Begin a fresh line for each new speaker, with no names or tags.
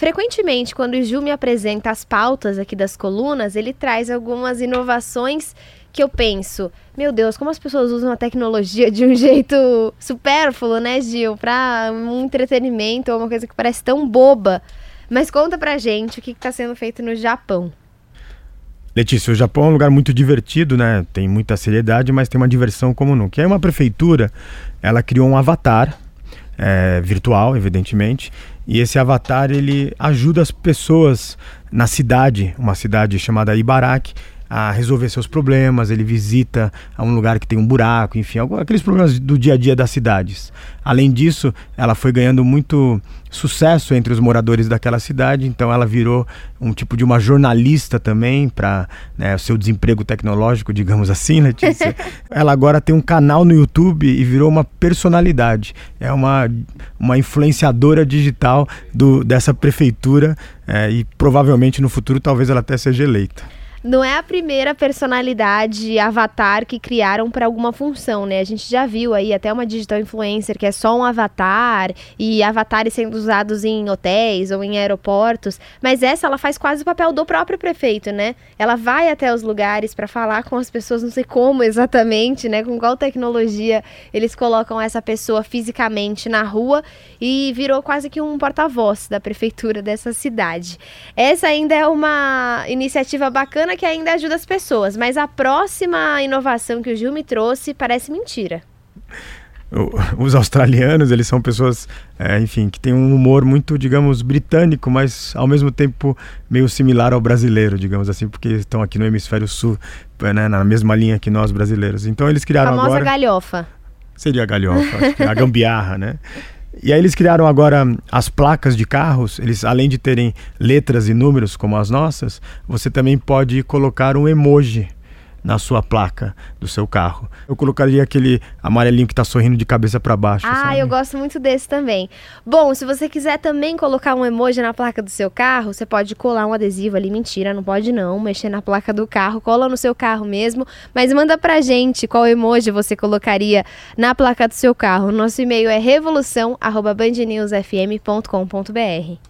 Frequentemente, quando o Ju me apresenta as pautas aqui das colunas, ele traz algumas inovações que eu penso, meu Deus, como as pessoas usam a tecnologia de um jeito supérfluo, né, Gil? Para um entretenimento ou uma coisa que parece tão boba. Mas conta pra gente o que está sendo feito no Japão.
Letícia, o Japão é um lugar muito divertido, né? Tem muita seriedade, mas tem uma diversão como nunca. E aí uma prefeitura, ela criou um avatar é, virtual, evidentemente, e esse avatar ele ajuda as pessoas na cidade, uma cidade chamada Ibaraki, a resolver seus problemas, ele visita um lugar que tem um buraco, enfim, aqueles problemas do dia a dia das cidades. Além disso, ela foi ganhando muito sucesso entre os moradores daquela cidade, então ela virou um tipo de uma jornalista também para né, o seu desemprego tecnológico, digamos assim, Letícia. ela agora tem um canal no YouTube e virou uma personalidade, é uma, uma influenciadora digital do, dessa prefeitura é, e provavelmente no futuro talvez ela até seja eleita
não é a primeira personalidade avatar que criaram para alguma função, né? A gente já viu aí até uma digital influencer que é só um avatar e avatares sendo usados em hotéis ou em aeroportos, mas essa ela faz quase o papel do próprio prefeito, né? Ela vai até os lugares para falar com as pessoas, não sei como exatamente, né? Com qual tecnologia eles colocam essa pessoa fisicamente na rua e virou quase que um porta-voz da prefeitura dessa cidade. Essa ainda é uma iniciativa bacana bacana que ainda ajuda as pessoas, mas a próxima inovação que o Gil me trouxe parece mentira.
Os australianos, eles são pessoas, é, enfim, que têm um humor muito, digamos, britânico, mas ao mesmo tempo meio similar ao brasileiro, digamos assim, porque estão aqui no hemisfério sul, né, na mesma linha que nós brasileiros. Então eles criaram
a famosa
agora...
galhofa.
Seria a galhofa, a gambiarra, né? E aí eles criaram agora as placas de carros, eles além de terem letras e números como as nossas, você também pode colocar um emoji na sua placa do seu carro. Eu colocaria aquele amarelinho que está sorrindo de cabeça para baixo.
Ah,
sabe?
eu gosto muito desse também. Bom, se você quiser também colocar um emoji na placa do seu carro, você pode colar um adesivo ali. Mentira, não pode não. Mexer na placa do carro, cola no seu carro mesmo. Mas manda pra gente qual emoji você colocaria na placa do seu carro. Nosso e-mail é revolução@bandnewsfm.com.br.